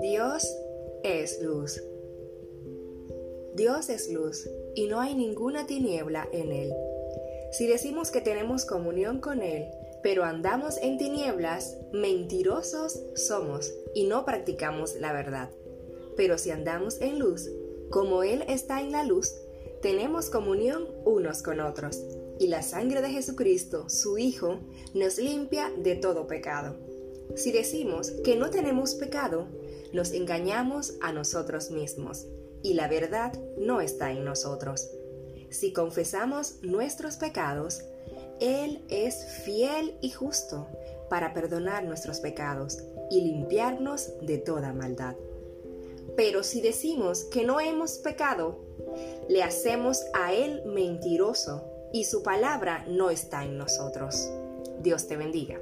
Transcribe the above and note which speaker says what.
Speaker 1: Dios es luz. Dios es luz y no hay ninguna tiniebla en él. Si decimos que tenemos comunión con Él, pero andamos en tinieblas, mentirosos somos y no practicamos la verdad. Pero si andamos en luz, como Él está en la luz, tenemos comunión unos con otros, y la sangre de Jesucristo, su Hijo, nos limpia de todo pecado. Si decimos que no tenemos pecado, nos engañamos a nosotros mismos, y la verdad no está en nosotros. Si confesamos nuestros pecados, Él es fiel y justo para perdonar nuestros pecados y limpiarnos de toda maldad. Pero si decimos que no hemos pecado, le hacemos a Él mentiroso y su palabra no está en nosotros. Dios te bendiga.